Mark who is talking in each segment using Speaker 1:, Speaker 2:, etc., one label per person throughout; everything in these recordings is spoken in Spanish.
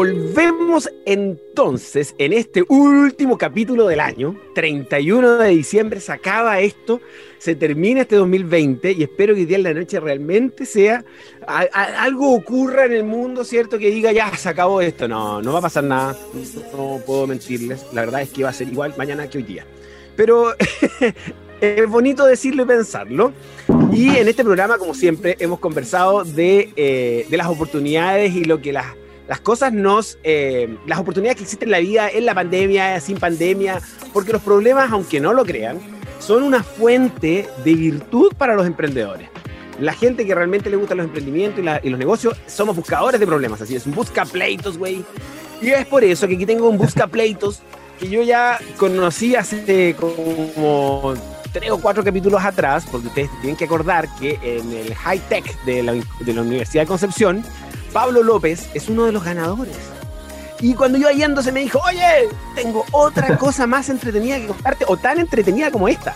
Speaker 1: Volvemos entonces en este último capítulo del año, 31 de diciembre, se acaba esto, se termina este 2020 y espero que el día de la noche realmente sea, algo ocurra en el mundo, ¿cierto? Que diga, ya, se acabó esto. No, no va a pasar nada, no puedo mentirles, la verdad es que va a ser igual mañana que hoy día. Pero es bonito decirlo y pensarlo. Y en este programa, como siempre, hemos conversado de, eh, de las oportunidades y lo que las las cosas nos, eh, las oportunidades que existen en la vida, en la pandemia, sin pandemia, porque los problemas, aunque no lo crean, son una fuente de virtud para los emprendedores. La gente que realmente le gustan los emprendimientos y, los negocios, somos buscadores de problemas, así es, un busca pleitos, güey. Y es por eso que aquí tengo un busca pleitos que yo ya conocí hace como tres o cuatro capítulos atrás, porque ustedes tienen que acordar que en el high tech de la, de la Universidad de Concepción, Pablo López es uno de los ganadores. Y cuando yo yendo se me dijo, oye, tengo otra cosa más entretenida que contarte, o tan entretenida como esta.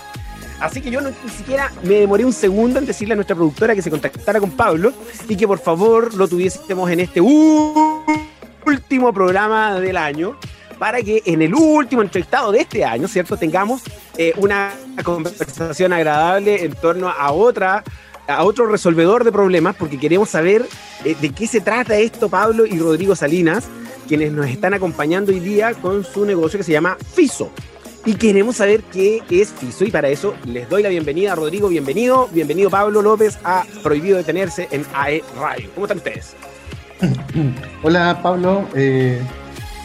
Speaker 1: Así que yo no, ni siquiera me demoré un segundo en decirle a nuestra productora que se contactara con Pablo y que por favor lo tuviésemos en este último programa del año para que en el último entrevistado de este año, ¿cierto?, tengamos eh, una conversación agradable en torno a otra a otro resolvedor de problemas, porque queremos saber eh, de qué se trata esto Pablo y Rodrigo Salinas, quienes nos están acompañando hoy día con su negocio que se llama FISO. Y queremos saber qué es FISO y para eso les doy la bienvenida a Rodrigo, bienvenido, bienvenido Pablo López a Prohibido Detenerse en AE Radio. ¿Cómo están ustedes?
Speaker 2: Hola Pablo, eh,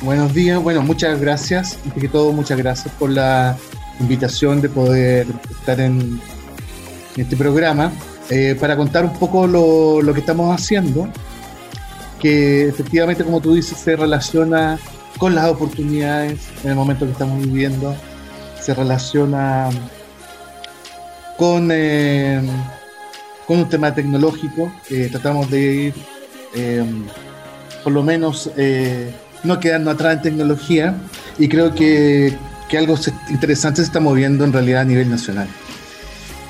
Speaker 2: buenos días, bueno, muchas gracias, y que todo muchas gracias por la invitación de poder estar en este programa. Eh, para contar un poco lo, que estamos haciendo, que efectivamente, como tú dices, se relaciona con las oportunidades en el momento que estamos viviendo, se relaciona con, eh, con un tema tecnológico, que tratamos de ir, eh, por lo menos, no quedarnos atrás en tecnología, y creo que, que algo interesante se está moviendo en realidad a nivel nacional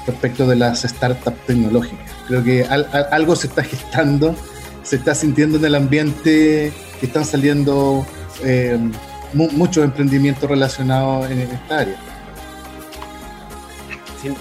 Speaker 2: respecto de las startups tecnológicas. Creo que algo se está gestando, se está sintiendo en el ambiente, que están saliendo eh, muchos emprendimientos relacionados en esta área.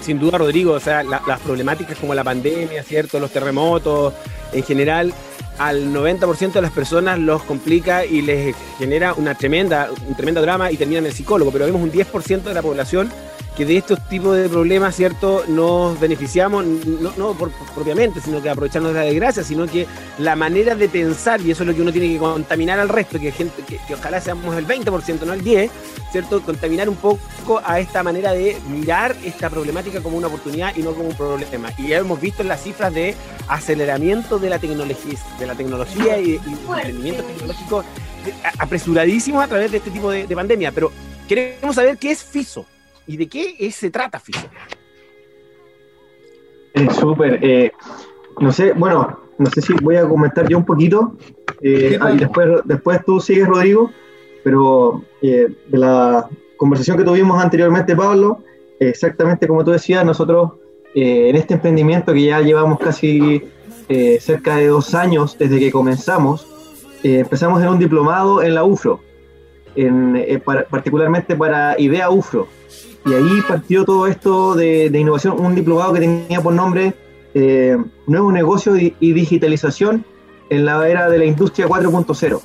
Speaker 1: Sin, duda, Rodrigo, o sea, las problemáticas como la pandemia, ¿cierto? Los terremotos, en general, al 90% de las personas los complica y les genera una tremenda, un tremendo drama y terminan en el psicólogo, pero vemos un 10% de la población que de estos tipos de problemas, ¿cierto?, nos beneficiamos, no, por, propiamente, sino que aprovecharnos de la desgracia, sino que la manera de pensar, y eso es lo que uno tiene que contaminar al resto, que, gente, que, ojalá seamos el 20%, no el 10%, ¿cierto?, contaminar un poco a esta manera de mirar esta problemática como una oportunidad y no como un problema. Y ya hemos visto en las cifras de aceleramiento de la tecnología, de la tecnología y, y emprendimientos tecnológicos apresuradísimos a través de este tipo de, de pandemia. Pero queremos saber qué es FISO. ¿Y de qué se trata FISO?
Speaker 3: Eh, Súper. Eh, no sé, bueno, no sé si voy a comentar yo un poquito. Eh, y después, después tú sigues, Rodrigo. Pero eh, de la conversación que tuvimos anteriormente, Pablo, exactamente como tú decías, nosotros en este emprendimiento que ya llevamos casi cerca de dos años desde que comenzamos, empezamos en un diplomado en la UFRO, en, particularmente para IDEA UFRO, y ahí partió todo esto de, innovación, un diplomado que tenía por nombre eh, Nuevo Negocio y, Digitalización en la era de la Industria 4.0.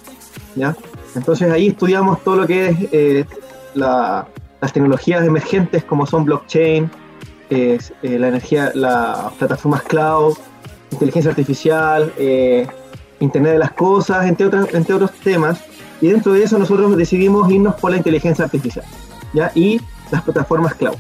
Speaker 3: ¿ya? Entonces ahí estudiamos todo lo que es eh, las tecnologías emergentes como son blockchain, eh, la energía, las plataformas cloud, inteligencia artificial, Internet de las Cosas, entre, otras, entre otros temas. Y dentro de eso nosotros decidimos irnos por la inteligencia artificial. ¿ya? Y las plataformas cloud.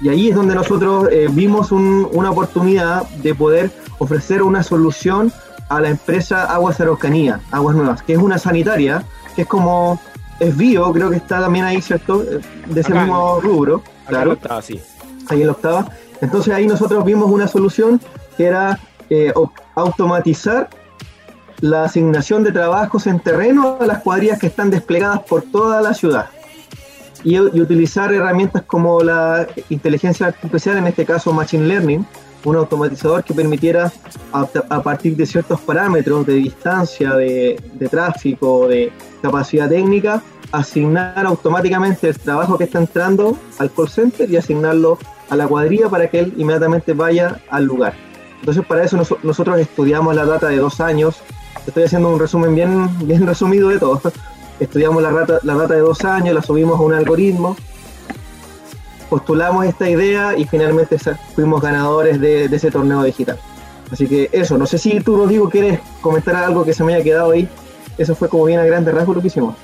Speaker 3: Y ahí es donde nosotros eh, vimos una oportunidad de poder ofrecer una solución a la empresa Aguas Araucanía, Aguas Nuevas, que es una sanitaria, que es como, es bio, creo que está también ahí, ¿cierto? Eh, de ese mismo rubro. claro. sí. Ahí en la octava. Entonces ahí nosotros vimos una solución que era eh, automatizar la asignación de trabajos en terreno a las cuadrillas que están desplegadas por toda la ciudad y, utilizar herramientas como la inteligencia artificial, en este caso Machine Learning, un automatizador que permitiera, a, partir de ciertos parámetros de distancia, de, tráfico, de capacidad técnica, asignar automáticamente el trabajo que está entrando al call center y asignarlo a la cuadrilla para que él inmediatamente vaya al lugar. Entonces para eso nosotros estudiamos la data de dos años. Estoy haciendo un resumen bien, bien resumido de todo. Estudiamos la data, la data de dos años, la subimos a un algoritmo, postulamos esta idea y finalmente fuimos ganadores de, ese torneo digital. Así que eso, no sé si tú, Rodrigo, quieres comentar algo que se me haya quedado ahí. Eso fue como bien a grandes rasgos lo que hicimos.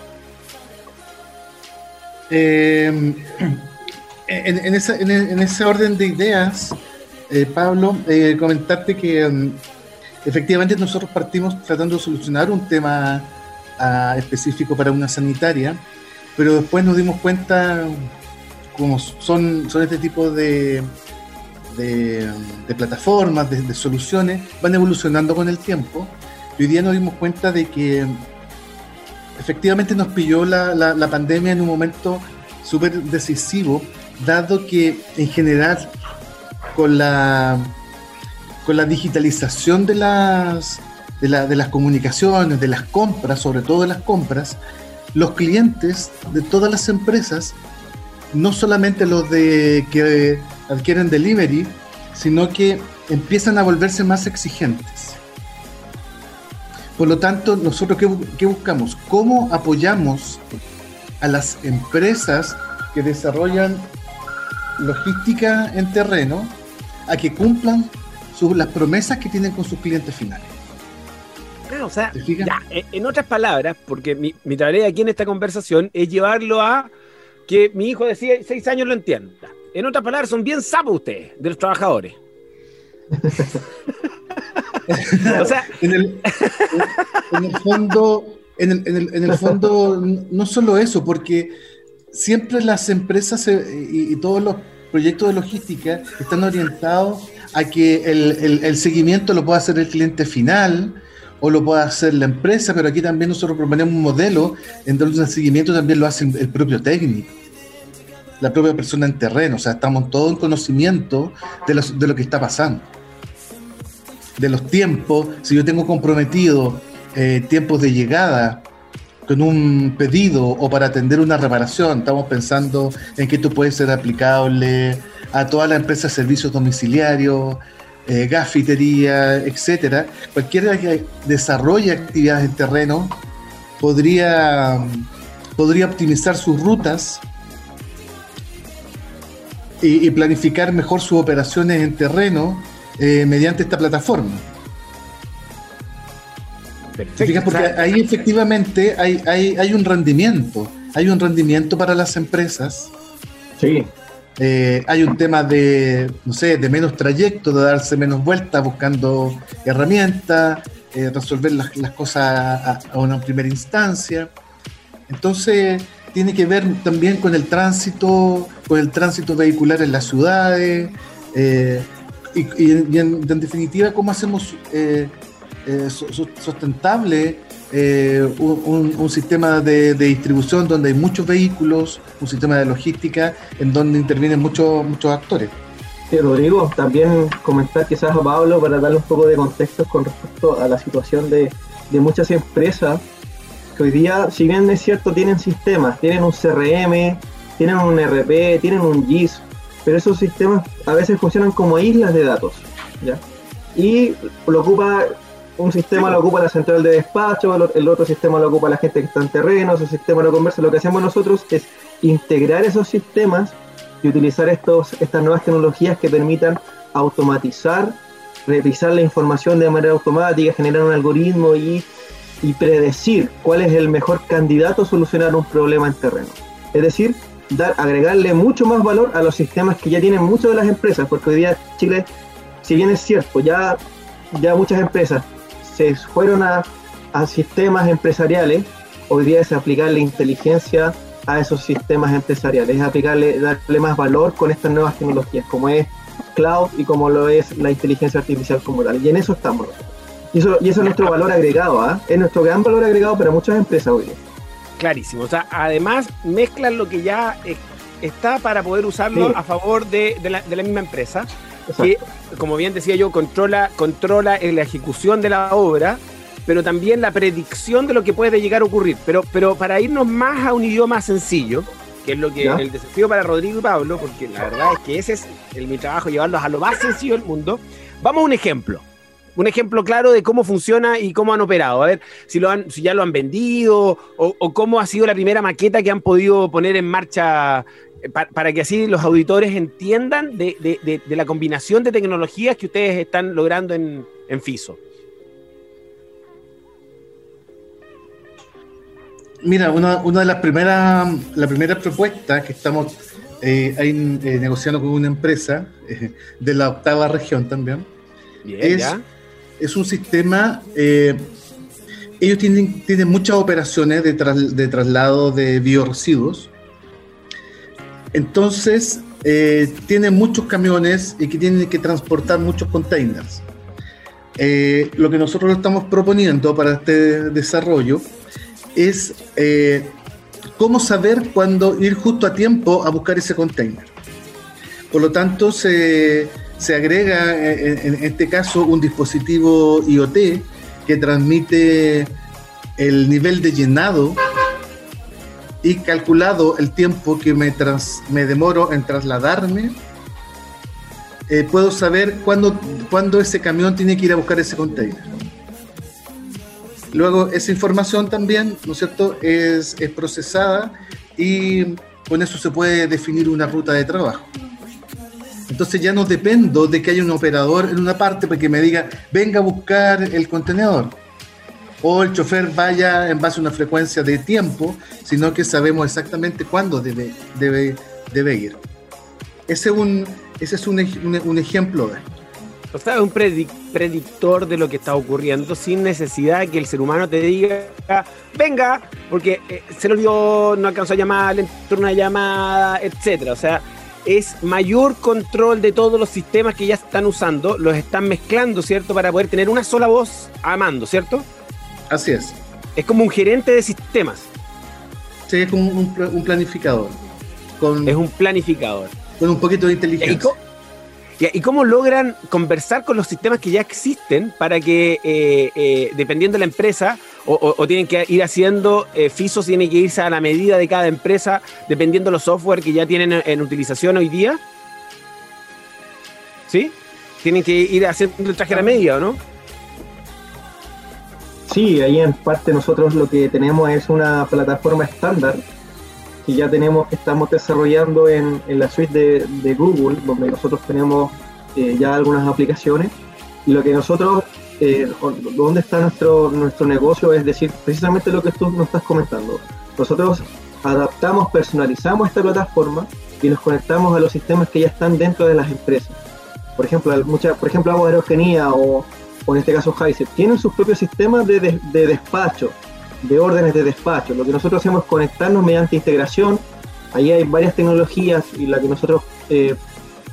Speaker 2: Eh, en, ese orden de ideas, eh, Pablo, eh, comentarte que mm, efectivamente nosotros partimos tratando de solucionar un tema ah, específico para una sanitaria, pero después nos dimos cuenta, como son, son este tipo de, de, plataformas, de, soluciones, van evolucionando con el tiempo. Y hoy día nos dimos cuenta de que efectivamente nos pilló la, la pandemia en un momento súper decisivo dado que en general con la, con la digitalización de las, de, las comunicaciones, de las compras, sobre todo de las compras, los clientes de todas las empresas, no solamente los de que adquieren delivery, sino que empiezan a volverse más exigentes. Por lo tanto, nosotros qué buscamos? ¿Cómo apoyamos a las empresas que desarrollan logística en terreno a que cumplan las promesas que tienen con sus clientes finales.
Speaker 1: o sea, en otras palabras, porque mi, tarea aquí en esta conversación es llevarlo a que mi hijo de 6 años lo entienda. En otras palabras, son bien sapos ustedes, de los trabajadores.
Speaker 2: o sea, en el, fondo, en el, fondo, no solo eso, porque siempre las empresas eh, y, todos los proyectos de logística están orientados a que el, seguimiento lo pueda hacer el cliente final o lo pueda hacer la empresa, pero aquí también nosotros proponemos un modelo en donde el seguimiento también lo hace el propio técnico, la propia persona en terreno, o sea, estamos todos en conocimiento de, de lo que está pasando, de los tiempos, si yo tengo comprometido eh, tiempos de llegada, con un pedido o para atender una reparación. Estamos pensando en que esto puede ser aplicable a toda la empresa de servicios domiciliarios, eh, gafitería, etcétera. Cualquiera que desarrolle actividades en terreno podría, podría optimizar sus rutas y, planificar mejor sus operaciones en terreno eh, mediante esta plataforma. Perfecto. Porque ahí efectivamente hay, hay, un rendimiento, hay un rendimiento para las empresas.
Speaker 3: Sí.
Speaker 2: Eh, hay un tema de, no sé, de menos trayecto, de darse menos vueltas buscando herramientas, eh, resolver las, cosas a, una primera instancia. Entonces, tiene que ver también con el tránsito, con el tránsito vehicular en las ciudades, eh, y, en, definitiva, cómo hacemos eh, sustentable eh, un, sistema de, distribución donde hay muchos vehículos, un sistema de logística en donde intervienen muchos, muchos actores.
Speaker 3: Sí, Rodrigo, también comentar quizás a Pablo para darle un poco de contexto con respecto a la situación de, de muchas empresas que hoy día, si bien es cierto, tienen sistemas, tienen un CRM, tienen un RP, tienen un GIS, pero esos sistemas a veces funcionan como islas de datos, ¿ya? Y lo ocupa un sistema lo ocupa la central de despacho, el, otro sistema lo ocupa la gente que está en terreno, ese sistema lo conversa. Lo que hacemos nosotros es integrar esos sistemas y utilizar estos, estas nuevas tecnologías que permitan automatizar, revisar la información de manera automática, generar un algoritmo y, y predecir cuál es el mejor candidato a solucionar un problema en terreno. Es decir, dar, agregarle mucho más valor a los sistemas que ya tienen muchas de las empresas, porque hoy día Chile, si bien es cierto, ya, ya muchas empresas se fueron a, sistemas empresariales, hoy día es aplicarle inteligencia a esos sistemas empresariales, es aplicarle, darle más valor con estas nuevas tecnologías, como es cloud y como lo es la inteligencia artificial como tal. Y en eso estamos. Y eso, y eso es nuestro valor agregado, ¿ah? es nuestro gran valor agregado para muchas empresas hoy día.
Speaker 1: Clarísimo. O sea, además mezclan lo que ya está para poder usarlo a favor de, la, de la misma empresa que, como bien decía yo, controla, controla la ejecución de la obra, pero también la predicción de lo que puede llegar a ocurrir. Pero, pero para irnos más a un idioma sencillo, que es lo que el desafío para Rodrigo y Pablo, porque la verdad es que ese es el, mi trabajo, llevarlos a lo más sencillo del mundo. Vamos a un ejemplo. Un ejemplo claro de cómo funciona y cómo han operado. A ver si, lo han, si ya lo han vendido o, cómo ha sido la primera maqueta que han podido poner en marcha eh, para, que así los auditores entiendan de, la combinación de tecnologías que ustedes están logrando en, en FISO.
Speaker 2: Mira, una, una, de las primeras, la primera propuestas que estamos eh, ahí, eh, negociando con una empresa eh, de la octava región también es, es, un sistema. ellos tienen, tienen muchas operaciones de, de traslado de bioresiduos. Entonces, tienen muchos camiones y que tienen que transportar muchos containers. lo que nosotros estamos proponiendo para este desarrollo es eh, cómo saber cuándo ir justo a tiempo a buscar ese container. Por lo tanto, se, agrega eh, en, este caso un dispositivo IoT que transmite el nivel de llenado y calculado el tiempo que me, me demoro en trasladarme, eh, puedo saber cuándo, cuándo ese camión tiene que ir a buscar ese container. Luego esa información también, ¿no es cierto?, es, procesada y con eso se puede definir una ruta de trabajo. Entonces ya no dependo de que haya un operador en una parte para que me diga, venga a buscar el contenedor. O el chofer vaya en base a una frecuencia de tiempo, sino que sabemos exactamente cuándo debe, debe, debe ir. Ese, un, ese es un, un ejemplo de.
Speaker 1: O sea, es un predictor de lo que está ocurriendo sin necesidad de que el ser humano te diga, venga, porque eh, se lo olvidó, no alcanzó a llamar, le entró una llamada, etcétera. O sea, es mayor control de todos los sistemas que ya están usando, los están mezclando, ¿cierto? Para poder tener una sola voz amando, ¿cierto?
Speaker 2: Así es.
Speaker 1: Es como un gerente de sistemas.
Speaker 2: Sí, es como un, planificador.
Speaker 1: Con, es un planificador.
Speaker 2: Con un poquito de inteligencia.
Speaker 1: ¿Y cómo logran conversar con los sistemas que ya existen para que, eh, eh, dependiendo de la empresa, o, tienen que ir haciendo, eh, FISOS tiene que irse a la medida de cada empresa, dependiendo de los software que ya tienen en, utilización hoy día? ¿Sí? Tienen que ir haciendo el traje a la medida, ¿o no?
Speaker 3: Sí, ahí en parte nosotros lo que tenemos es una plataforma estándar que ya tenemos, estamos desarrollando en, la suite de, Google, donde nosotros tenemos eh, ya algunas aplicaciones. Y lo que nosotros, eh, donde está nuestro, nuestro negocio, es decir, precisamente lo que tú nos estás comentando. Nosotros adaptamos, personalizamos esta plataforma y nos conectamos a los sistemas que ya están dentro de las empresas. Por ejemplo, mucha, por ejemplo, Aerogenía o, o en este caso Heise, tienen sus propios sistemas de, de despacho, de órdenes de despacho. Lo que nosotros hacemos es conectarnos mediante integración. Ahí hay varias tecnologías y la que nosotros eh,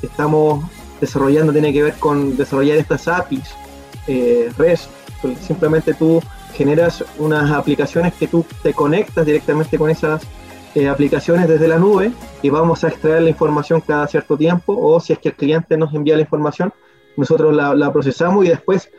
Speaker 3: estamos desarrollando tiene que ver con desarrollar estas APIs, eh, REST. Simplemente tú generas unas aplicaciones que tú te conectas directamente con esas eh, aplicaciones desde la nube y vamos a extraer la información cada cierto tiempo o si es que el cliente nos envía la información, nosotros la procesamos y después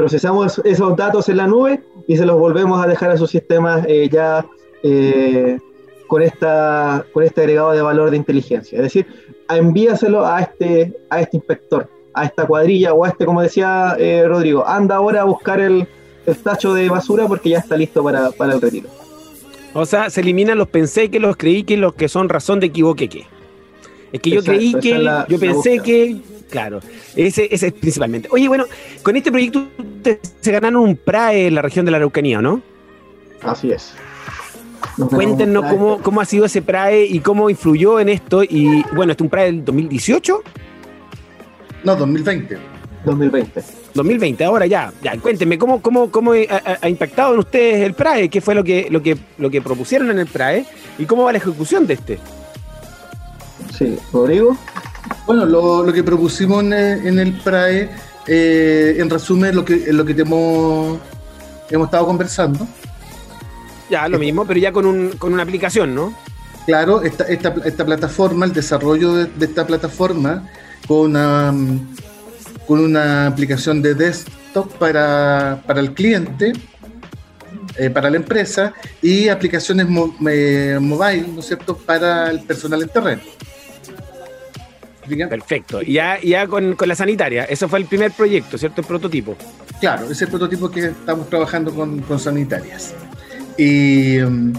Speaker 3: procesamos esos datos en la nube y se los volvemos a dejar a sus sistemas eh, ya eh, con, esta, con este agregado de valor de inteligencia. Es decir, envíaselo a este, a este inspector, a esta cuadrilla o a este, como decía eh, Rodrigo, anda ahora a buscar el, el, tacho de basura porque ya está listo para, para el retiro.
Speaker 1: O sea, se eliminan los pensé que, los creí que, los que son razón de equivoque que. Es que yo creí que, yo pensé que, Claro, ese, ese es principalmente. Oye, bueno, con este proyecto se ganaron un PRAE en la región de la Araucanía, ¿no?
Speaker 3: Así es.
Speaker 1: Cuéntenos cómo, cómo ha sido ese PRAE y cómo influyó en esto. Y bueno, ¿es un PRAE del 2018?
Speaker 2: No, 2020.
Speaker 3: 2020.
Speaker 1: 2020, ahora ya, ya, cuéntenme, ¿cómo, cómo, cómo ha, ha, impactado en ustedes el PRAE? ¿Qué fue lo que, lo, que, lo que propusieron en el PRAE? ¿Y cómo va la ejecución de este?
Speaker 3: Sí, Rodrigo.
Speaker 2: Bueno, lo, que propusimos en, el PRAE, eh, en resumen, lo que, lo que hemos, hemos estado conversando.
Speaker 1: Ya, lo mismo, pero ya con, un, con una aplicación, ¿no?
Speaker 2: Claro, esta, esta, esta plataforma, el desarrollo de, esta plataforma, con una, con una aplicación de desktop para, para el cliente, eh, para la empresa, y aplicaciones mobile, ¿no es cierto?, para el personal en terreno.
Speaker 1: Perfecto. Ya, ya con, con, la sanitaria, eso fue el primer proyecto, ¿cierto? El prototipo.
Speaker 2: Claro, es el prototipo que estamos trabajando con, con sanitarias. Y um,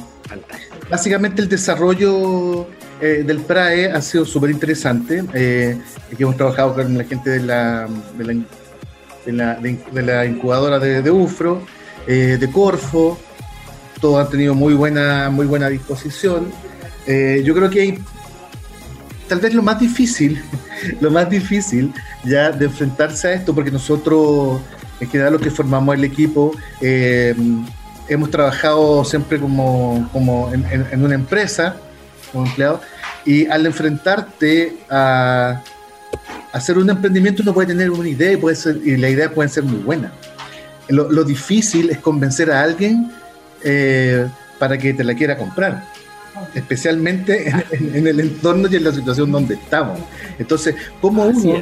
Speaker 2: básicamente el desarrollo eh, del PRAE ha sido súper interesante. Eh, aquí hemos trabajado con la gente de la, de la, de la, incubadora de, UFRO, eh, de Corfo. Todos han tenido muy buena, muy buena disposición. yo creo que hay tal vez lo más difícil, lo más difícil ya de enfrentarse a esto, porque nosotros, en general, lo que formamos el equipo, eh, hemos trabajado siempre como, como en, una empresa, como empleado, y al enfrentarte a, hacer un emprendimiento uno puede tener una idea y, puede ser, y la idea puede ser muy buena. Lo, difícil es convencer a alguien eh, para que te la quiera comprar especialmente en, el entorno y en la situación donde estamos. Entonces, ¿cómo uno,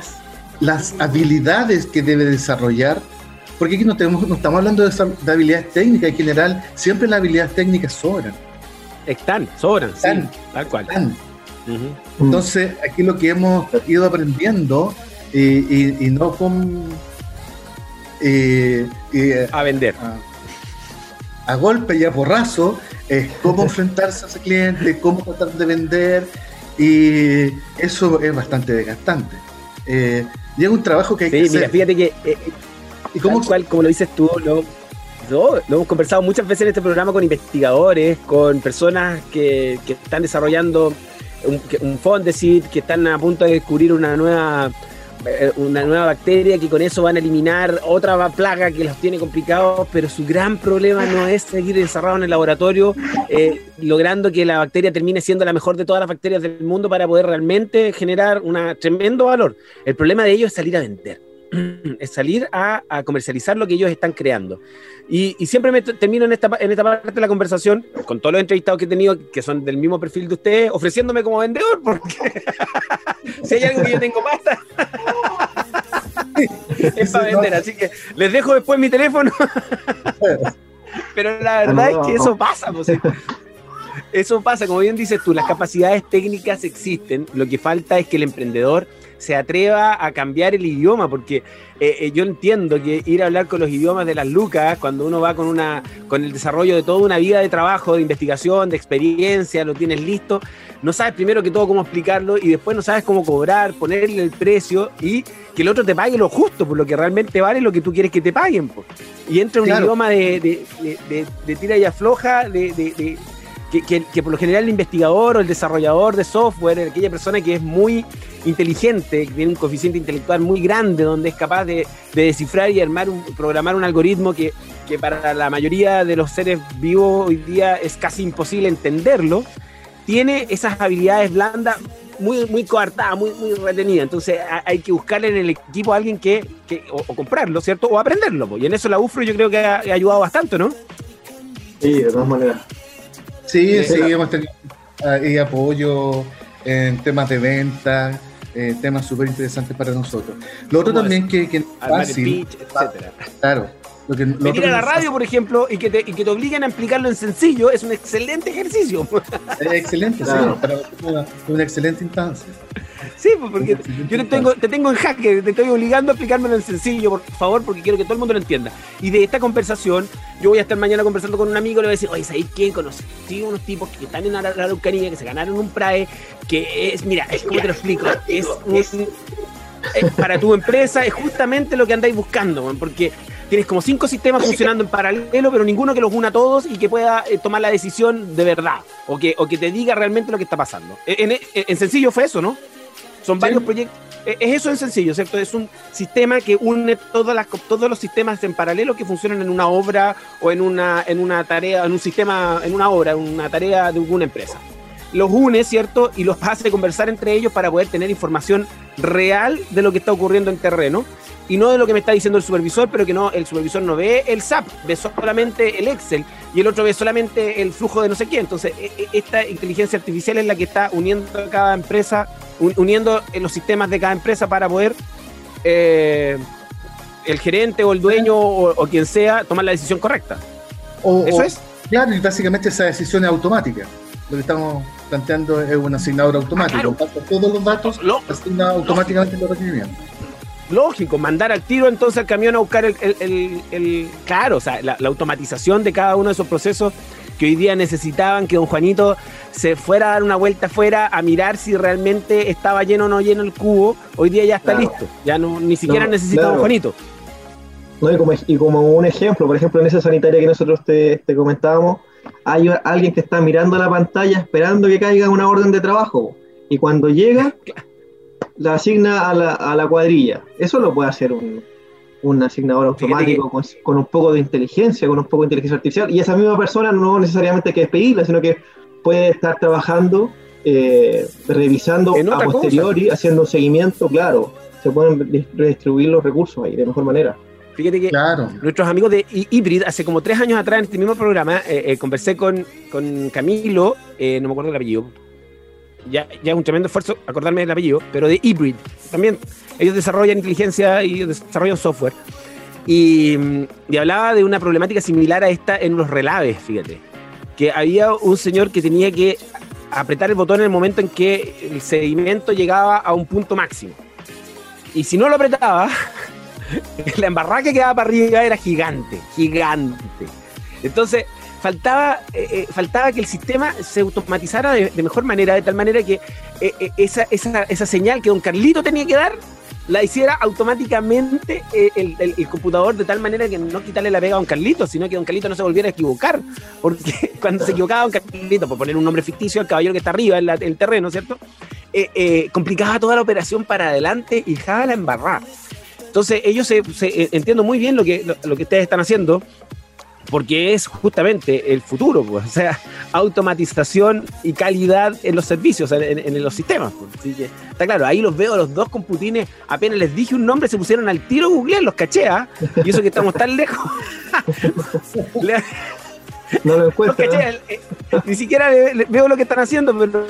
Speaker 2: las habilidades que debe desarrollar, porque aquí no, tenemos, no estamos hablando de, habilidades técnicas, en general, siempre las habilidades técnicas sobran.
Speaker 1: Están, sobran, están, tal cual.
Speaker 2: Entonces, aquí lo que hemos ido aprendiendo, y, no con...
Speaker 1: Eh, a vender.
Speaker 2: A, a golpe y a porrazo, es cómo enfrentarse a ese cliente, cómo tratar de vender, y eso es bastante desgastante. Eh, y es un trabajo que hay que
Speaker 1: mira, fíjate que, eh, ¿Y cómo, cual, como lo dices tú, lo, lo, hemos conversado muchas veces en este programa con investigadores, con personas que, que están desarrollando un, un Fondesit, que están a punto de descubrir una nueva eh, una nueva bacteria que con eso van a eliminar otra plaga que los tiene complicados, pero su gran problema no es seguir encerrado en el laboratorio, eh, logrando que la bacteria termine siendo la mejor de todas las bacterias del mundo para poder realmente generar un tremendo valor. El problema de ellos es salir a vender. Es salir a, comercializar lo que ellos están creando. Y, siempre me termino en esta, en esta parte de la conversación, con todos los entrevistados que he tenido, que son del mismo perfil de ustedes, ofreciéndome como vendedor, porque si hay algo que yo tengo pasta, es para vender. Así que les dejo después mi teléfono. Pero la verdad es que eso pasa. Pues, eso pasa, como bien dices tú, las capacidades técnicas existen, lo que falta es que el emprendedor se atreva a cambiar el idioma, porque eh, eh, yo entiendo que ir a hablar con los idiomas de las lucas, cuando uno va con, una, con el desarrollo de toda una vida de trabajo, de investigación, de experiencia, lo tienes listo, no sabes primero que todo cómo explicarlo y después no sabes cómo cobrar, ponerle el precio y que el otro te pague lo justo, por lo que realmente vale lo que tú quieres que te paguen. Y entra un idioma de, de, de, tira y afloja, de que, por lo general el investigador o el desarrollador de software, aquella persona que es muy inteligente, que tiene un coeficiente intelectual muy grande, donde es capaz de, descifrar y armar un, programar un algoritmo que, para la mayoría de los seres vivos hoy día es casi imposible entenderlo, tiene esas habilidades blandas muy, muy coartadas, muy, muy retenidas. Entonces hay que buscarle en el equipo a alguien que, o, comprarlo, ¿cierto? O aprenderlo. Y en eso la UFRO yo creo que ha, ha ayudado bastante, ¿no?
Speaker 3: Sí, de todas maneras.
Speaker 2: Sí, sí, hemos tenido apoyo en temas de venta, eh, temas súper interesantes para nosotros. Lo otro también que, que es fácil, claro,
Speaker 1: lo que, Venir a la radio, por ejemplo, y que, te, y que te obliguen a explicarlo en sencillo es un excelente ejercicio.
Speaker 2: Es excelente, sí, para una, una excelente instancia.
Speaker 1: Sí, pues, porque yo te tengo, te tengo en jaque, te estoy obligando a explicármelo en sencillo, por favor, porque quiero que todo el mundo lo entienda. Y de esta conversación, yo voy a estar mañana conversando con un amigo, le voy a decir, oye, ¿sabéis quién? Conocí unos tipos que están en la, la que se ganaron un PRAE, que es, mira, es como te lo explico, es un para tu empresa es justamente lo que andáis buscando, porque tienes como cinco sistemas funcionando en paralelo, pero ninguno que los una a todos y que pueda eh, tomar la decisión de verdad, o que, o que te diga realmente lo que está pasando. En, sencillo fue eso, ¿no? Son varios proyectos. E, es eso en sencillo, ¿cierto? Es un sistema que une todas las, todos los sistemas en paralelo que funcionan en una obra o en una, en una tarea, en un sistema, en una obra, en una tarea de alguna empresa los une, ¿cierto? Y los hace conversar entre ellos para poder tener información real de lo que está ocurriendo en terreno y no de lo que me está diciendo el supervisor, pero que no, el supervisor no ve el SAP, ve solamente el Excel y el otro ve solamente el flujo de no sé qué. Entonces, e, e, esta inteligencia artificial es la que está uniendo a cada empresa uniendo los sistemas de cada empresa para poder eh, el gerente o el dueño o, quien sea tomar la decisión correcta.
Speaker 2: Eso es. Claro, y básicamente esa decisión es automática. Lo que estamos planteando es un asignador automático. Ah, todos los datos lo, asigna automáticamente los requerimientos.
Speaker 1: Lógico, mandar al tiro entonces al camión a buscar el. claro, o sea, la, automatización de cada uno de esos procesos que hoy día necesitaban que don Juanito se fuera a dar una vuelta afuera a mirar si realmente estaba lleno o no lleno el cubo, hoy día ya está listo. Ya no, ni siquiera necesita don Juanito.
Speaker 3: No, y, como, un ejemplo, por ejemplo, en esa sanitaria que nosotros te, comentábamos, hay alguien que está mirando la pantalla esperando que caiga una orden de trabajo. Y cuando llega, la asigna a la, a la cuadrilla. Eso lo puede hacer un, un asignador automático con, un poco de inteligencia, con un poco de inteligencia artificial. Y esa misma persona no necesariamente hay que despedirla, sino que puede estar trabajando, eh, revisando a posteriori, haciendo un seguimiento, claro. Se pueden redistribuir los recursos ahí de mejor manera.
Speaker 1: Fíjate que nuestros amigos de Hybrid, hace como tres años atrás en este mismo programa, eh, eh, conversé con, con Camilo, no me acuerdo el apellido, ya, ya es un tremendo esfuerzo acordarme del apellido, pero de Hybrid. También ellos desarrollan inteligencia y desarrollan software. Y, y, hablaba de una problemática similar a esta en los relaves, fíjate. Que había un señor que tenía que apretar el botón en el momento en que el sedimento llegaba a un punto máximo. Y si no lo apretaba, la embarrada que quedaba para arriba era gigante, gigante. Entonces, faltaba, eh, eh, faltaba que el sistema se automatizara de, mejor manera, de tal manera que eh, esa, esa, esa, señal que don Carlito tenía que dar la hiciera automáticamente el, el, computador de tal manera que no quitarle la pega a don Carlito, sino que don Carlito no se volviera a equivocar. Porque cuando se equivocaba don Carlito, por poner un nombre ficticio, el caballero que está arriba en, el terreno, ¿cierto? complicaba toda la operación para adelante y dejaba la embarrada. Entonces, ellos se, entiendo muy bien lo que, lo que ustedes están haciendo porque es justamente el futuro, pues, o sea, automatización y calidad en los servicios, en, los sistemas. Pues. Así que está claro, ahí los veo los dos computines, apenas les dije un nombre, se pusieron al tiro Google, los caché, ¿ah? y eso que estamos tan lejos.
Speaker 3: no lo encuentro.
Speaker 1: Eh, eh, ni siquiera veo lo que están haciendo, pero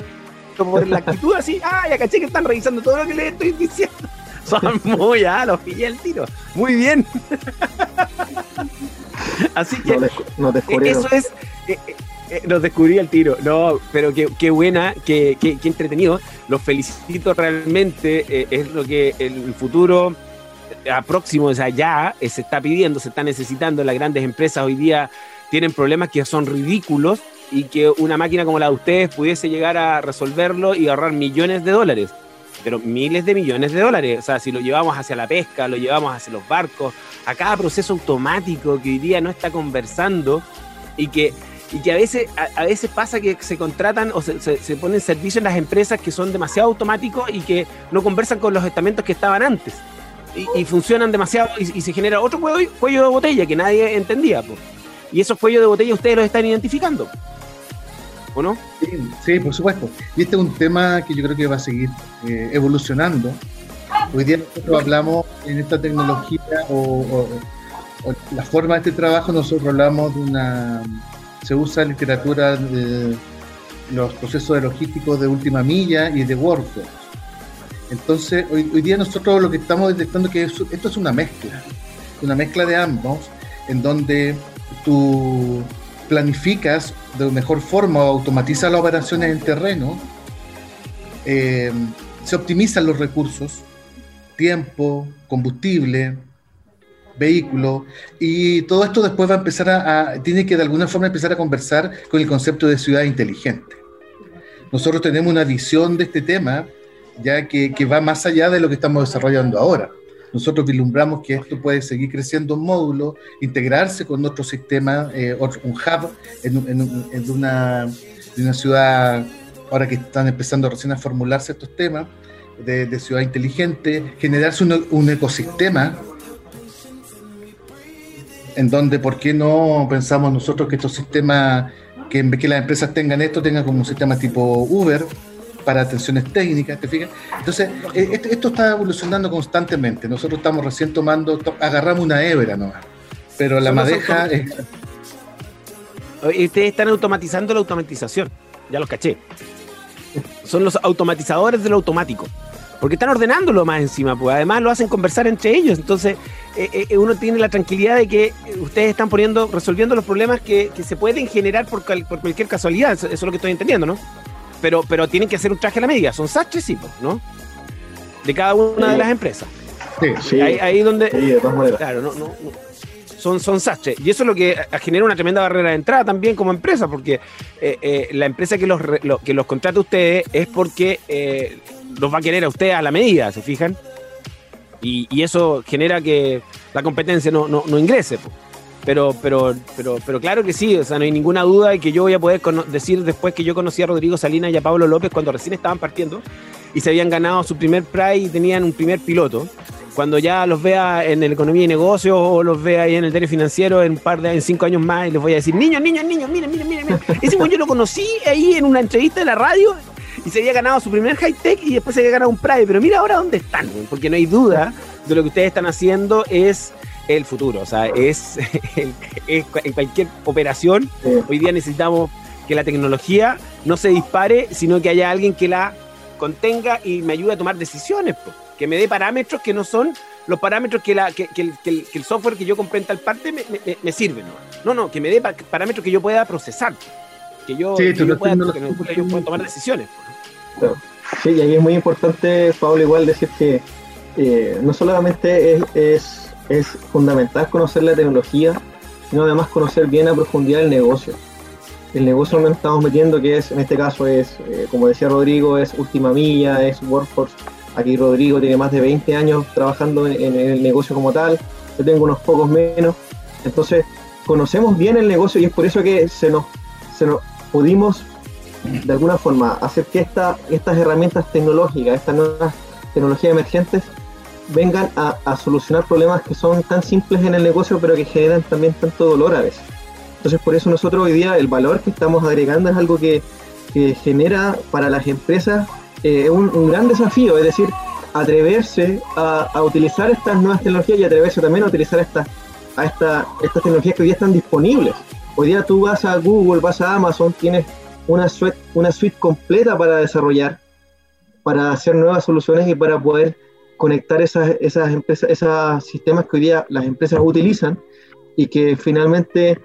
Speaker 1: por la actitud así, ah, ya caché que están revisando todo lo que les estoy diciendo. Son muy, ah, los pillé el tiro. Muy bien. Así que nos eso es. Eh, eh, eh, nos descubrí el tiro. No, pero qué, buena, qué, qué, entretenido. Los felicito realmente. es lo que el futuro próximo, o sea, ya se está pidiendo, se está necesitando. Las grandes empresas hoy día tienen problemas que son ridículos y que una máquina como la de ustedes pudiese llegar a resolverlo y ahorrar millones de dólares pero miles de millones de dólares. O sea, si lo llevamos hacia la pesca, lo llevamos hacia los barcos, a cada proceso automático que hoy día no está conversando y que, y que a, veces, a, veces pasa que se contratan o se, se, ponen en servicio en las empresas que son demasiado automáticos y que no conversan con los estamentos que estaban antes. Y, funcionan demasiado y, se genera otro cuello, cuello, de botella que nadie entendía. Y esos cuellos de botella ustedes los están identificando. ¿O no?
Speaker 2: Sí, por supuesto. Y este es un tema que yo creo que va a seguir eh, evolucionando. Hoy día nosotros hablamos en esta tecnología o, la forma de este trabajo, nosotros hablamos de una. Se usa literatura de los procesos de logísticos de última milla y de workflow. Entonces, hoy, día nosotros lo que estamos detectando es que esto es una mezcla, una mezcla de ambos, en donde tú planificas de mejor forma o automatizas las operaciones en terreno, eh, se optimizan los recursos, tiempo, combustible, vehículo, y todo esto después va a empezar a, tiene que de alguna forma empezar a conversar con el concepto de ciudad inteligente. Nosotros tenemos una visión de este tema ya que, que va más allá de lo que estamos desarrollando ahora. Nosotros vislumbramos que esto puede seguir creciendo en módulo, integrarse con otro sistema, eh, un hub en, una, una, ciudad, ahora que están empezando recién a formularse estos temas, de, ciudad inteligente, generarse un, ecosistema en donde, ¿por qué no pensamos nosotros que estos sistemas, que en vez que las empresas tengan esto, tengan como un sistema tipo Uber, para atenciones técnicas, ¿te fijas? Entonces, eh, esto, está evolucionando constantemente. Nosotros estamos recién tomando, agarramos una hebra nomás, pero la madeja es...
Speaker 1: Ustedes están automatizando la automatización, ya los caché. son los automatizadores de lo automático. Porque están ordenándolo más encima, pues además lo hacen conversar entre ellos. Entonces, eh, eh, uno tiene la tranquilidad de que ustedes están poniendo, resolviendo los problemas que, se pueden generar por, por, cualquier casualidad. Eso, es lo que estoy entendiendo, ¿no? Pero, pero tienen que hacer un traje a la medida. Son sastres, sí, ¿no? De cada una de las empresas. Sí, sí. Ahí, ahí donde. claro, no, no, son, son sastres. Y eso es lo que genera una tremenda barrera de entrada también como empresa, porque eh, eh, la empresa que los, que los contrata a ustedes es porque eh, los va a querer a ustedes a la medida, ¿se fijan? Y, eso genera que la competencia no, no, ingrese. Pero, pero, pero, pero claro que sí, o sea, no hay ninguna duda de que yo voy a poder decir después que yo conocí a Rodrigo Salinas y a Pablo López cuando recién estaban partiendo y se habían ganado su primer Prize y tenían un primer piloto cuando ya los vea en el economía y negocios o los vea ahí en el diario financiero en un par de en cinco años más y les voy a decir, niños, niños, niños, miren, miren, miren. Ese yo lo conocí ahí en una entrevista de la radio y se había ganado su primer high tech y después se había ganado un Pride. Pero mira ahora dónde están, porque no hay duda de lo que ustedes están haciendo es el futuro. O sea, es, en cualquier operación. Hoy día necesitamos que la tecnología no se dispare, sino que haya alguien que la contenga y me ayude a tomar decisiones que me dé parámetros que no son los parámetros que, la, que, el, el, software que yo compré en tal parte me, me, me sirve. ¿no? no, no, que me dé parámetros que yo pueda procesar, que yo, que yo, pueda, tomar decisiones.
Speaker 3: Sí, y ahí es muy importante, Pablo, igual decir que eh, no solamente es, es, es, fundamental conocer la tecnología, sino además conocer bien a profundidad el negocio. El negocio donde estamos metiendo, que es en este caso es, eh, como decía Rodrigo, es última milla, es workforce Aquí Rodrigo tiene más de 20 años trabajando en, el negocio como tal, yo tengo unos pocos menos. Entonces, conocemos bien el negocio y es por eso que se nos, se nos pudimos, de alguna forma, hacer que esta, estas herramientas tecnológicas, estas nuevas tecnologías emergentes, vengan a, solucionar problemas que son tan simples en el negocio, pero que generan también tanto dolor a veces. Entonces, por eso nosotros hoy día el valor que estamos agregando es algo que, genera para las empresas eh, un, gran desafío, es decir, atreverse a, utilizar estas nuevas tecnologías y atreverse también a utilizar estas a esta, estas tecnologías que hoy día están disponibles. Hoy día tú vas a Google, vas a Amazon, tienes una suite, una suite completa para desarrollar, para hacer nuevas soluciones y para poder conectar esas, esas empresas, esos sistemas que hoy día las empresas utilizan y que finalmente,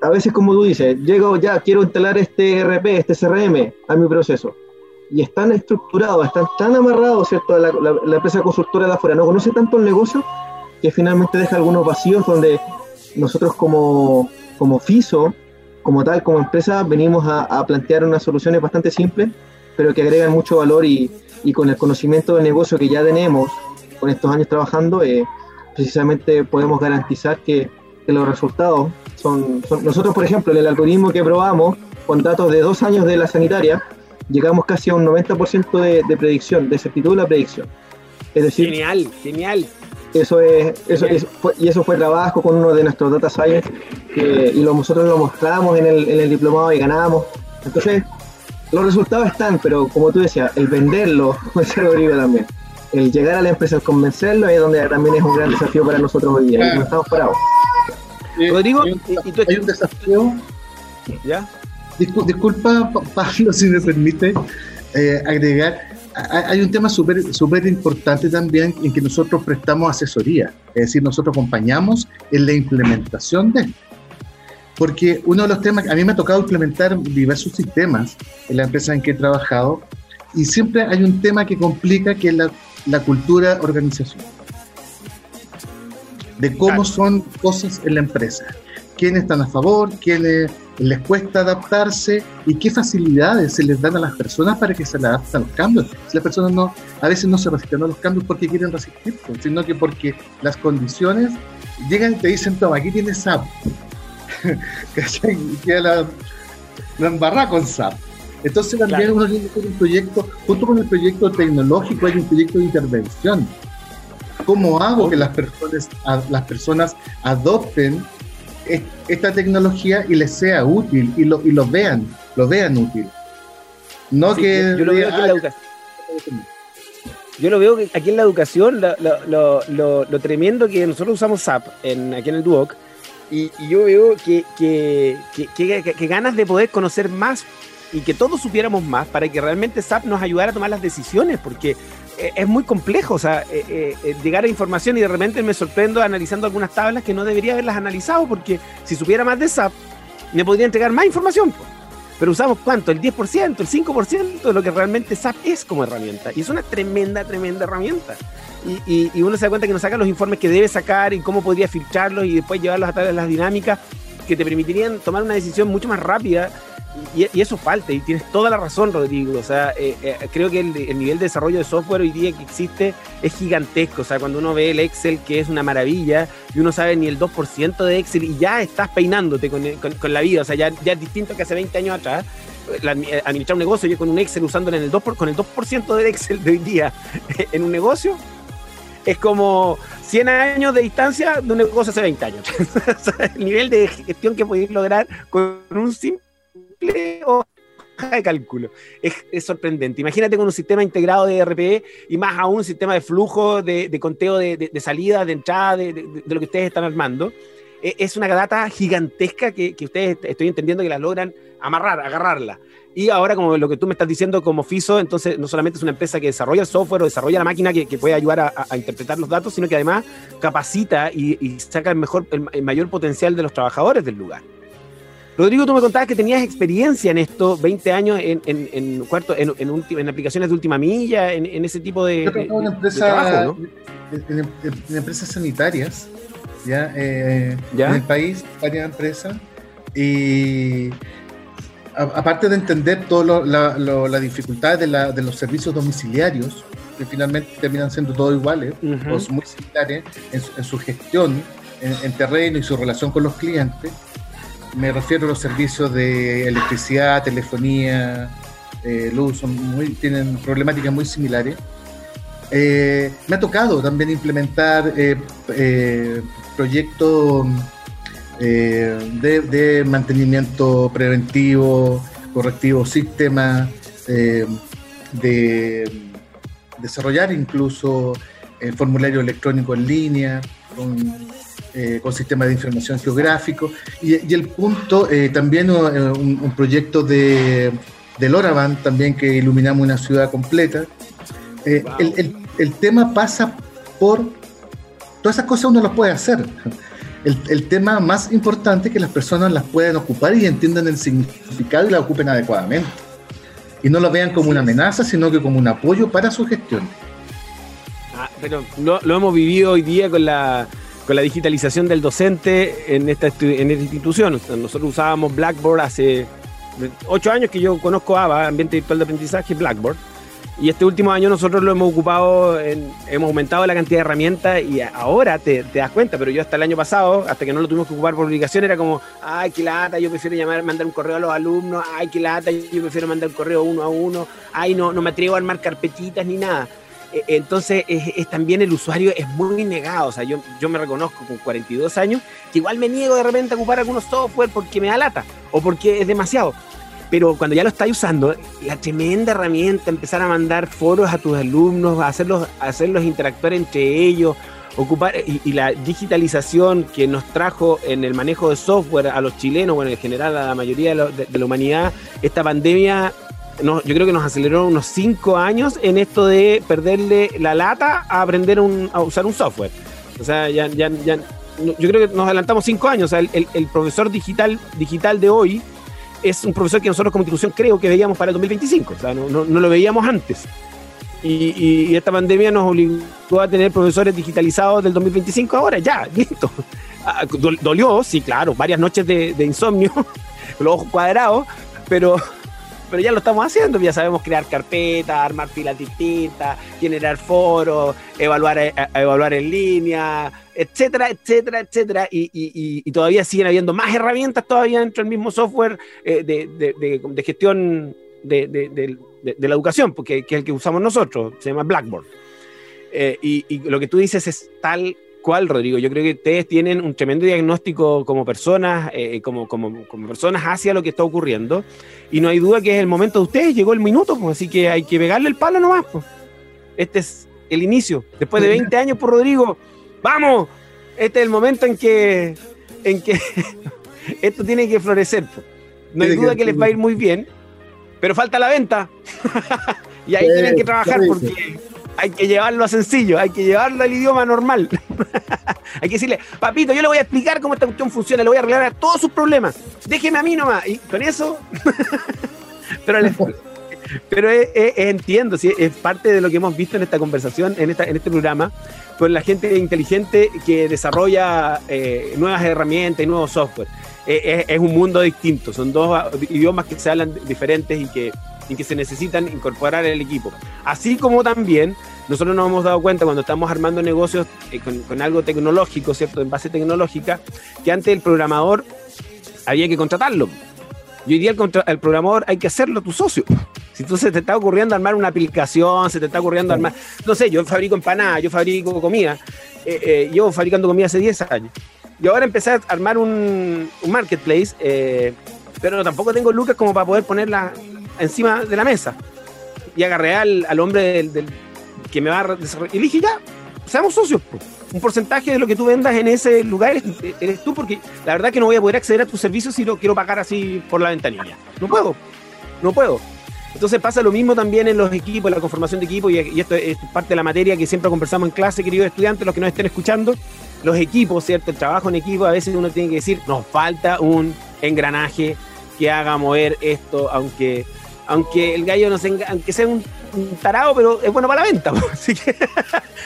Speaker 3: a veces como tú dices, llego ya, quiero instalar este RP, este CRM a mi proceso y están estructurados, están tan amarrados, ¿cierto? La, la, empresa constructora de afuera no conoce tanto el negocio que finalmente deja algunos vacíos donde nosotros como, como FISO, como tal, como empresa, venimos a, plantear unas soluciones bastante simples, pero que agregan mucho valor y, y con el conocimiento del negocio que ya tenemos, con estos años trabajando, eh, precisamente podemos garantizar que, que los resultados son, son, Nosotros, por ejemplo, en el algoritmo que probamos, con datos de dos años de la sanitaria, llegamos casi a un 90% de, de, predicción, de certitud de la predicción.
Speaker 1: Es decir, genial, genial.
Speaker 3: Eso es, eso y eso fue trabajo con uno de nuestros data science y lo, nosotros lo mostramos en el, en el diplomado y ganamos. Entonces, los resultados están, pero como tú decías, el venderlo, como decía Rodrigo también, el llegar a la empresa, el convencerlo, es donde también es un gran desafío para nosotros hoy día. no estamos parados.
Speaker 2: Rodrigo, hay un, ¿y tú hay un desafío. ¿Ya? disculpa, Pablo, si me permite eh, agregar. Hay un tema súper super importante también en que nosotros prestamos asesoría, es decir, nosotros acompañamos en la implementación de porque uno de los temas, a mí me ha tocado implementar diversos sistemas en la empresa en que he trabajado y siempre hay un tema que complica que es la, la cultura organizacional, de cómo son cosas en la empresa, quiénes están a favor, quiénes les cuesta adaptarse y qué facilidades se les dan a las personas para que se adapten a los cambios. Si las personas no, a veces no se resisten a los cambios porque quieren resistir, sino que porque las condiciones llegan y te dicen, toma, aquí tienes SAP. y queda la, la embarra con SAP. Entonces también uno tiene que hacer un proyecto, junto con el proyecto tecnológico hay un proyecto de intervención. ¿Cómo hago que las personas, las personas adopten esta tecnología y les sea útil y lo, y lo vean, lo vean útil. No que.
Speaker 1: Yo, lo veo aquí en la educación. Yo lo veo aquí en la educación, lo, lo, tremendo que nosotros usamos SAP en, aquí en el Duoc, y, yo veo que, que, que, ganas de poder conocer más y que todos supiéramos más para que realmente SAP nos ayudara a tomar las decisiones, porque eh, es muy complejo, o sea, eh, eh, llegar a información y de repente me sorprendo analizando algunas tablas que no debería haberlas analizado, porque si supiera más de SAP, me podría entregar más información. Pero usamos cuánto, el 10%, el 5% de lo que realmente SAP es como herramienta. Y es una tremenda, tremenda herramienta. Y, y, uno se da cuenta que nos saca los informes que debe sacar y cómo podría filtrarlos y después llevarlos a través de las dinámicas que te permitirían tomar una decisión mucho más rápida y, eso falta, y tienes toda la razón, Rodrigo. O sea, eh, eh, creo que el, nivel de desarrollo de software hoy día que existe es gigantesco. O sea, cuando uno ve el Excel, que es una maravilla, y uno sabe ni el 2% de Excel, y ya estás peinándote con, con, la vida. O sea, ya, es distinto que hace 20 años atrás. Eh, administrar un negocio, yo con un Excel usándolo en el 2%, con el 2% del Excel de hoy día en un negocio, es como 100 años de distancia de un negocio hace 20 años. el nivel de gestión que podéis lograr con un simple hoja de cálculo. Es, sorprendente. Imagínate con un sistema integrado de RPE y más aún un sistema de flujo, de, conteo de, salida, de entrada, de, lo que ustedes están armando. E, es una data gigantesca que, ustedes estoy entendiendo que la logran amarrar, agarrarla. Y ahora, como lo que tú me estás diciendo como FISO, entonces no solamente es una empresa que desarrolla el software o desarrolla la máquina que, puede ayudar a, interpretar los datos, sino que además capacita y, saca el, mejor, el mayor potencial de los trabajadores del lugar. Rodrigo, tú me contabas que tenías experiencia en esto, 20 años en, en, en cuarto, en, en, aplicaciones de última milla, en, ese tipo de,
Speaker 2: Yo empresa, en, empresas sanitarias, ¿ya? Eh, en el país, varias empresas, y aparte de entender toda la, dificultad de, de, los servicios domiciliarios, que finalmente terminan siendo todos iguales, o muy similares en su, gestión en, terreno y su relación con los clientes, me refiero a los servicios de electricidad, telefonía, eh, luz, son muy, tienen problemáticas muy similares. Eh, me ha tocado también implementar eh, proyectos de, mantenimiento preventivo, correctivo, sistemas, de desarrollar incluso el formulario electrónico en línea, con eh, de información geográfico. Y, el punto, eh, también eh, un, proyecto de, de LoRaWAN, también que iluminamos una ciudad completa. Tema pasa por... Todas esas cosas uno las puede hacer. El, el, tema más importante es que las personas las puedan ocupar y entiendan el significado y la ocupen adecuadamente. Y no lo vean como una amenaza, sino que como un apoyo para su gestión.
Speaker 1: Ah, pero lo hemos vivido hoy día con la, con la digitalización del docente en esta, en esta institución. Nosotros usábamos Blackboard hace ocho años que yo conozco ABA, Ambiente Virtual de Aprendizaje, Blackboard. Y este último año nosotros lo hemos ocupado, hemos aumentado la cantidad de herramientas y ahora te, das cuenta, pero yo hasta el año pasado, hasta que no lo tuvimos que ocupar por obligación, era como, ay, qué lata, yo prefiero llamar, mandar un correo a los alumnos, ay, qué lata, yo prefiero mandar un correo uno a uno, ay, no, no me atrevo a armar carpetitas ni nada. Eh, entonces es, también el usuario es muy negado, o sea, yo, yo me reconozco con 42 años que igual me niego de repente a ocupar algunos software porque me da lata o porque es demasiado. Pero cuando ya lo estás usando, la tremenda herramienta, empezar a mandar foros a tus alumnos, a hacerlos, hacerlos interactuar entre ellos, ocupar y, la digitalización que nos trajo en el manejo de software a los chilenos, bueno, en general a la mayoría de la humanidad, esta pandemia yo creo que nos aceleró unos cinco años en esto de perderle la lata a aprender a usar un software. O sea, ya, ya, ya, yo creo que nos adelantamos cinco años. O sea, el, el, profesor digital, digital de hoy es un profesor que nosotros como institución creo que veíamos para el 2025. O sea, no, no, lo veíamos antes. Y, y, esta pandemia nos obligó a tener profesores digitalizados del 2025 ahora, ya, listo. Ah, dolió, sí, claro, varias noches de, de insomnio, los ojos cuadrados, pero, pero ya lo estamos haciendo, ya sabemos crear carpetas, armar filas distintas, generar foros, evaluar, eh, evaluar en línea, etcétera, etcétera, etcétera, y, todavía siguen habiendo más herramientas todavía dentro del mismo software eh, de, gestión de, la educación, porque que es el que usamos nosotros, se llama Blackboard. Eh, y, lo que tú dices es tal cual, Rodrigo. Yo creo que ustedes tienen un tremendo diagnóstico como personas, eh, como, como, como, personas hacia lo que está ocurriendo. Y no hay duda que es el momento de ustedes, llegó el minuto, pues, así que hay que pegarle el palo nomás. Pues. Este es el inicio. Después de 20 años por Rodrigo, ¡vamos! Este es el momento en que, en que esto tiene que florecer. Pues. No hay duda que les va a ir muy bien. pero falta la venta. y ahí tienen que trabajar porque hay que llevarlo a sencillo, hay que llevarlo al idioma normal. hay que decirle, papito, yo le voy a explicar cómo esta cuestión funciona, le voy a arreglar todos sus problemas. Déjeme a mí nomás. Y con eso. pero pero entiendo, ¿sí? es parte de lo que hemos visto en esta conversación, en, esta, en este programa, con la gente inteligente que desarrolla eh, nuevas herramientas y nuevos software. es un mundo distinto, son dos idiomas que se hablan diferentes y que y que se necesitan incorporar en el equipo. Así como también nosotros nos hemos dado cuenta cuando estamos armando negocios eh, con, algo tecnológico, ¿cierto? En base tecnológica, que antes el programador había que contratarlo. Y hoy día el, programador hay que hacerlo tu socio. Si tú se te está ocurriendo armar una aplicación, se te está ocurriendo armar, no sé, yo fabrico empanadas, yo fabrico comida, eh, eh, llevo fabricando comida hace 10 años. Y ahora empecé a armar un, marketplace, eh, pero tampoco tengo lucas como para poder ponerla encima de la mesa. Y agarré al, al hombre del, que me va a desarrollar. Y dije, ya, seamos socios. Un porcentaje de lo que tú vendas en ese lugar eres, tú, porque la verdad que no voy a poder acceder a tus servicios si lo quiero pagar así por la ventanilla. No puedo, no puedo. Entonces pasa lo mismo también en los equipos, en la conformación de equipos, y, esto es parte de la materia que siempre conversamos en clase, queridos estudiantes, los que nos estén escuchando. Los equipos, ¿cierto? El trabajo en equipo, a veces uno tiene que decir, nos falta un engranaje que haga mover esto, aunque aunque el gallo no aunque sea un, tarado, pero es bueno para la venta. Así que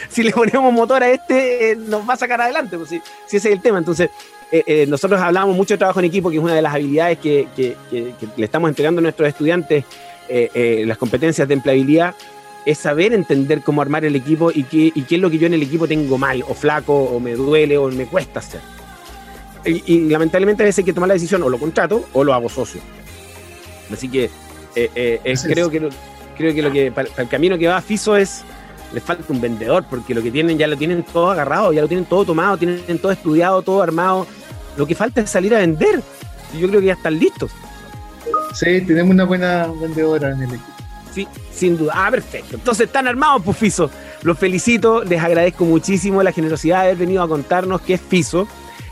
Speaker 1: si le ponemos motor a este, eh, nos va a sacar adelante, si, ese es el tema. Entonces, eh, eh, nosotros hablamos mucho de trabajo en equipo, que es una de las habilidades que, le estamos entregando a nuestros estudiantes, las competencias de empleabilidad, es saber entender cómo armar el equipo y qué, y qué es lo que yo en el equipo tengo mal, o flaco, o me duele, o me cuesta hacer. Y, y lamentablemente a veces hay que tomar la decisión, o lo contrato, o lo hago socio. Así que eh, eh, creo, que, creo que lo que para, el camino que va a FISO es les falta un vendedor, porque lo que tienen ya lo tienen todo agarrado, ya lo tienen todo tomado, tienen todo estudiado, todo armado. Lo que falta es salir a vender. Y yo creo que ya están listos.
Speaker 2: Sí, tenemos una buena vendedora en el equipo.
Speaker 1: Sí, sin duda. Ah, perfecto. Entonces están armados, pues FISO. Los felicito, les agradezco muchísimo la generosidad de haber venido a contarnos qué es FISO.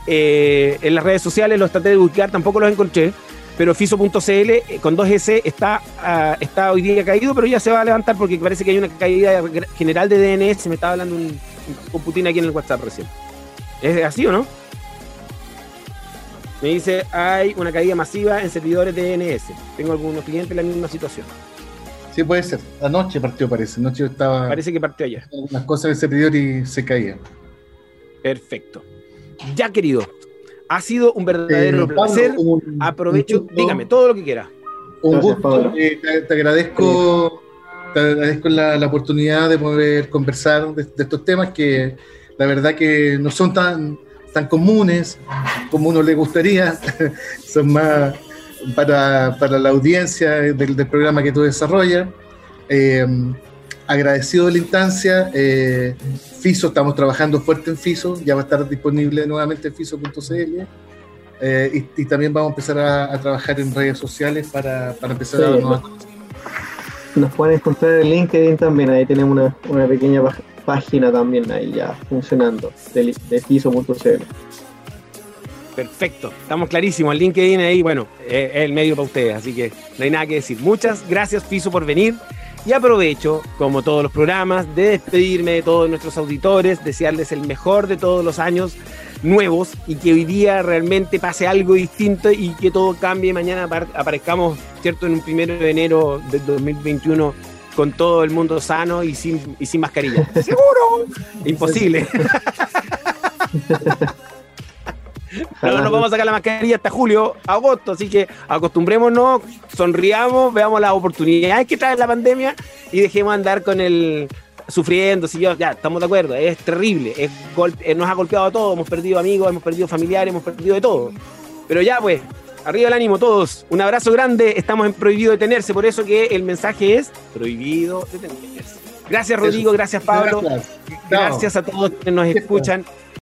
Speaker 1: Eh, en las redes sociales los traté de buscar, tampoco los encontré pero Fiso.cl eh, con 2S está, ah, está hoy día caído, pero ya se va a levantar porque parece que hay una caída general de DNS. Me estaba hablando un, un aquí en el WhatsApp recién. ¿Es así o no? Me dice, hay una caída masiva en servidores de DNS. Tengo algunos clientes en la misma situación.
Speaker 2: Sí, puede ser. Anoche partió, parece. Anoche estaba.
Speaker 1: Parece que partió ayer.
Speaker 2: Las cosas del servidor y se caían.
Speaker 1: Perfecto. Ya, querido, ha sido un verdadero eh, placer. Aprovecho, dígame todo lo que quiera.
Speaker 2: Un gusto. Eh, te, agradezco, te agradezco la, oportunidad de poder conversar de, estos temas que la verdad que no son tan, tan comunes como uno le gustaría. son más para, la audiencia del, programa que tú desarrollas. Eh, agradecido de la instancia. Eh, FISO, estamos trabajando fuerte en FISO, ya va a estar disponible nuevamente en FISO.cl. Eh, y, también vamos a empezar a, trabajar en redes sociales para, empezar a
Speaker 3: nuevas Nos pueden encontrar en LinkedIn también, ahí tenemos una, pequeña página también ahí ya funcionando de, de FISO.cl.
Speaker 1: Perfecto, estamos clarísimos. El LinkedIn ahí, bueno, es el medio para ustedes, así que no hay nada que decir. Muchas gracias, FISO, por venir. Y aprovecho, como todos los programas, de despedirme de todos nuestros auditores, desearles el mejor de todos los años nuevos y que hoy día realmente pase algo distinto y que todo cambie. Mañana aparezcamos, ¿cierto?, en un primero de enero del 2021 con todo el mundo sano y sin, y sin mascarilla. ¡Seguro! Imposible. No nos vamos a sacar la mascarilla hasta julio, agosto, así que acostumbrémonos, sonriamos, veamos las oportunidades que trae la pandemia y dejemos andar con el sufriendo, si yo, ya, estamos de acuerdo, es terrible, es eh, nos ha golpeado a todos, hemos perdido amigos, hemos perdido familiares, hemos perdido de todo. Pero ya pues, arriba el ánimo todos, un abrazo grande, estamos en prohibido detenerse, por eso que el mensaje es prohibido detenerse. Gracias Rodrigo, gracias Pablo, gracias, a todos que nos escuchan.